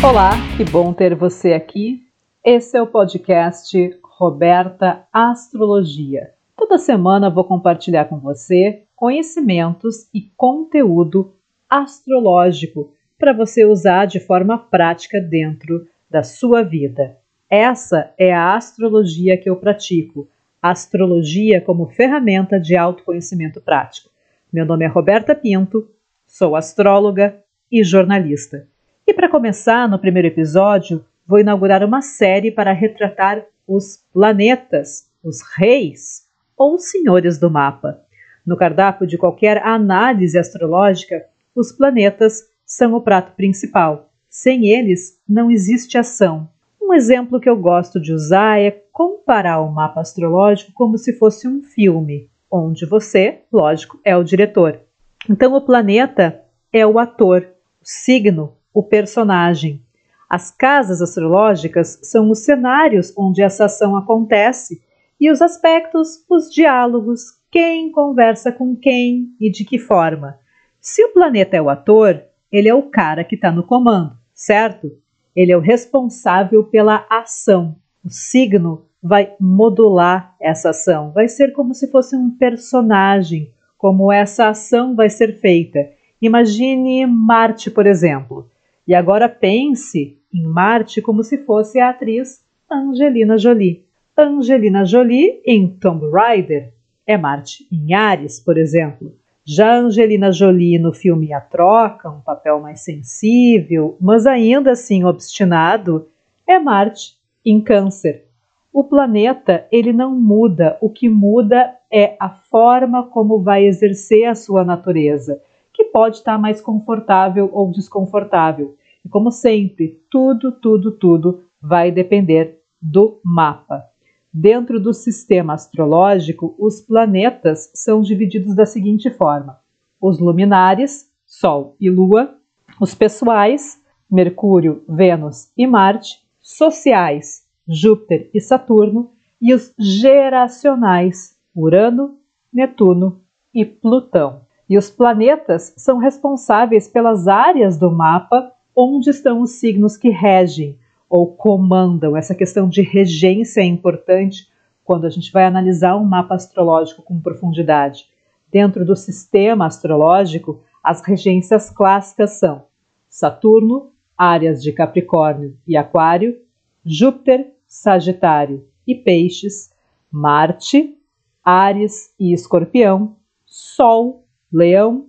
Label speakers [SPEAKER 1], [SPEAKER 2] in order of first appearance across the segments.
[SPEAKER 1] Olá, que bom ter você aqui. Esse é o podcast Roberta Astrologia. Toda semana vou compartilhar com você conhecimentos e conteúdo astrológico para você usar de forma prática dentro da sua vida. Essa é a astrologia que eu pratico, astrologia como ferramenta de autoconhecimento prático. Meu nome é Roberta Pinto, sou astróloga e jornalista. E para começar, no primeiro episódio, vou inaugurar uma série para retratar os planetas, os reis ou os senhores do mapa. No cardápio de qualquer análise astrológica, os planetas são o prato principal. Sem eles, não existe ação. Um exemplo que eu gosto de usar é comparar o mapa astrológico como se fosse um filme, onde você, lógico, é o diretor. Então, o planeta é o ator, o signo o personagem. As casas astrológicas são os cenários onde essa ação acontece e os aspectos, os diálogos, quem conversa com quem e de que forma. Se o planeta é o ator, ele é o cara que está no comando, certo? Ele é o responsável pela ação. O signo vai modular essa ação, vai ser como se fosse um personagem, como essa ação vai ser feita. Imagine Marte, por exemplo. E agora pense em Marte como se fosse a atriz Angelina Jolie. Angelina Jolie em Tomb Raider é Marte em Ares, por exemplo. Já Angelina Jolie no filme A Troca, um papel mais sensível, mas ainda assim obstinado, é Marte em Câncer. O planeta, ele não muda, o que muda é a forma como vai exercer a sua natureza, que pode estar mais confortável ou desconfortável. E como sempre, tudo, tudo, tudo vai depender do mapa. Dentro do sistema astrológico, os planetas são divididos da seguinte forma: os luminares, Sol e Lua, os pessoais, Mercúrio, Vênus e Marte, sociais, Júpiter e Saturno, e os geracionais, Urano, Netuno e Plutão. E os planetas são responsáveis pelas áreas do mapa onde estão os signos que regem ou comandam. Essa questão de regência é importante quando a gente vai analisar um mapa astrológico com profundidade. Dentro do sistema astrológico, as regências clássicas são Saturno, áreas de Capricórnio e Aquário, Júpiter, Sagitário e Peixes, Marte, Ares e Escorpião, Sol, Leão,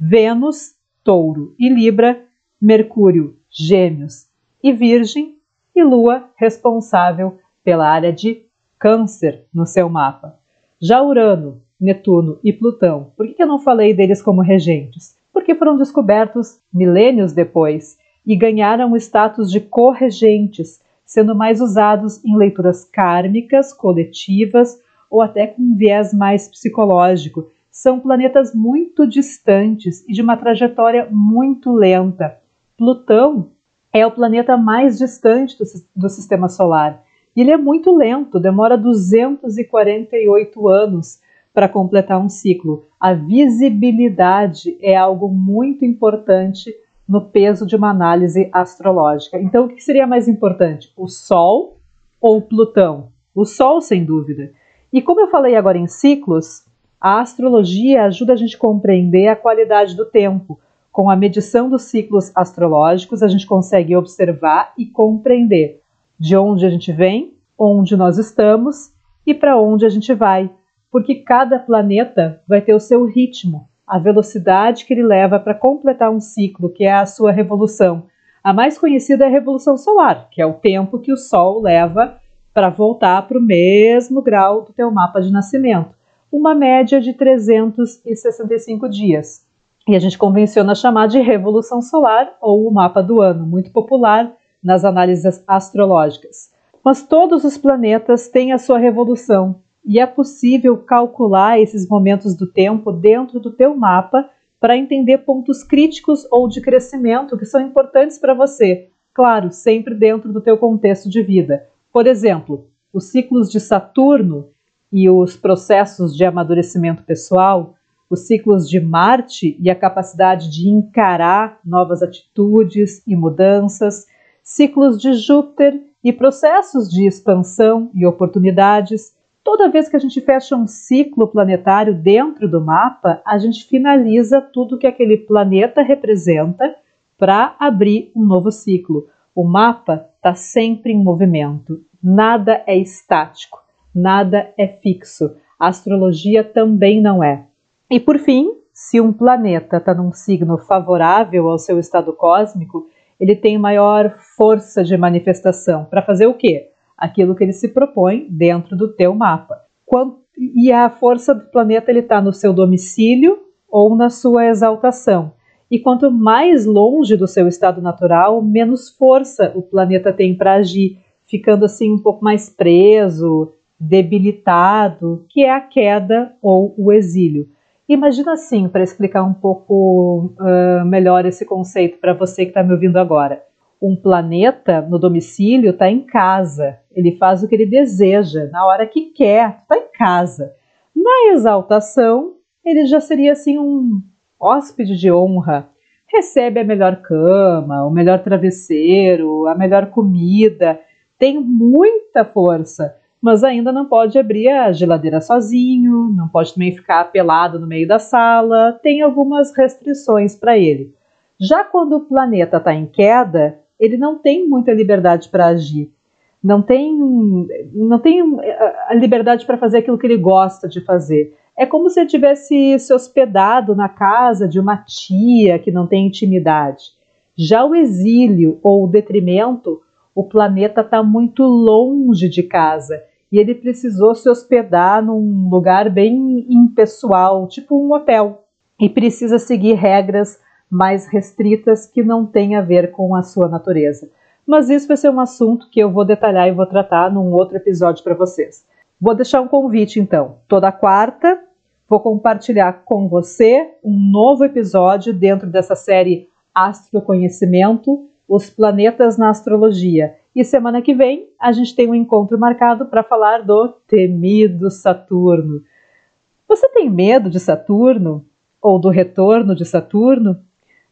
[SPEAKER 1] Vênus, Touro e Libra Mercúrio, Gêmeos e Virgem, e Lua, responsável pela área de Câncer no seu mapa. Já Urano, Netuno e Plutão, por que eu não falei deles como regentes? Porque foram descobertos milênios depois e ganharam o status de corregentes, sendo mais usados em leituras kármicas, coletivas ou até com um viés mais psicológico. São planetas muito distantes e de uma trajetória muito lenta Plutão é o planeta mais distante do, do sistema solar. E ele é muito lento, demora 248 anos para completar um ciclo. A visibilidade é algo muito importante no peso de uma análise astrológica. Então, o que seria mais importante? O Sol ou Plutão? O Sol, sem dúvida. E como eu falei agora em ciclos, a astrologia ajuda a gente a compreender a qualidade do tempo com a medição dos ciclos astrológicos, a gente consegue observar e compreender de onde a gente vem, onde nós estamos e para onde a gente vai, porque cada planeta vai ter o seu ritmo, a velocidade que ele leva para completar um ciclo, que é a sua revolução. A mais conhecida é a revolução solar, que é o tempo que o Sol leva para voltar para o mesmo grau do teu mapa de nascimento, uma média de 365 dias e a gente convenciona chamar de revolução solar ou o mapa do ano, muito popular nas análises astrológicas. Mas todos os planetas têm a sua revolução e é possível calcular esses momentos do tempo dentro do teu mapa para entender pontos críticos ou de crescimento que são importantes para você. Claro, sempre dentro do teu contexto de vida. Por exemplo, os ciclos de Saturno e os processos de amadurecimento pessoal os ciclos de Marte e a capacidade de encarar novas atitudes e mudanças ciclos de Júpiter e processos de expansão e oportunidades. Toda vez que a gente fecha um ciclo planetário dentro do mapa, a gente finaliza tudo que aquele planeta representa para abrir um novo ciclo. O mapa está sempre em movimento, nada é estático, nada é fixo. A astrologia também não é. E por fim, se um planeta está num signo favorável ao seu estado cósmico, ele tem maior força de manifestação para fazer o quê? Aquilo que ele se propõe dentro do teu mapa. E a força do planeta ele está no seu domicílio ou na sua exaltação. E quanto mais longe do seu estado natural, menos força o planeta tem para agir, ficando assim um pouco mais preso, debilitado, que é a queda ou o exílio. Imagina assim, para explicar um pouco uh, melhor esse conceito para você que está me ouvindo agora. Um planeta no domicílio está em casa, ele faz o que ele deseja, na hora que quer, está em casa. Na exaltação, ele já seria assim um hóspede de honra. Recebe a melhor cama, o melhor travesseiro, a melhor comida, tem muita força mas ainda não pode abrir a geladeira sozinho, não pode também ficar pelado no meio da sala, tem algumas restrições para ele. Já quando o planeta está em queda, ele não tem muita liberdade para agir, não tem, não tem a liberdade para fazer aquilo que ele gosta de fazer. É como se ele tivesse se hospedado na casa de uma tia que não tem intimidade. Já o exílio ou o detrimento, o planeta está muito longe de casa e ele precisou se hospedar num lugar bem impessoal, tipo um hotel, e precisa seguir regras mais restritas que não têm a ver com a sua natureza. Mas isso vai ser um assunto que eu vou detalhar e vou tratar num outro episódio para vocês. Vou deixar um convite então. Toda quarta vou compartilhar com você um novo episódio dentro dessa série Astroconhecimento, os planetas na astrologia. E semana que vem a gente tem um encontro marcado para falar do temido Saturno. Você tem medo de Saturno? Ou do retorno de Saturno?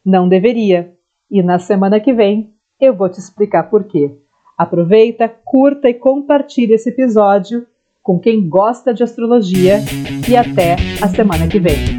[SPEAKER 1] Não deveria. E na semana que vem eu vou te explicar por quê. Aproveita, curta e compartilhe esse episódio com quem gosta de astrologia e até a semana que vem.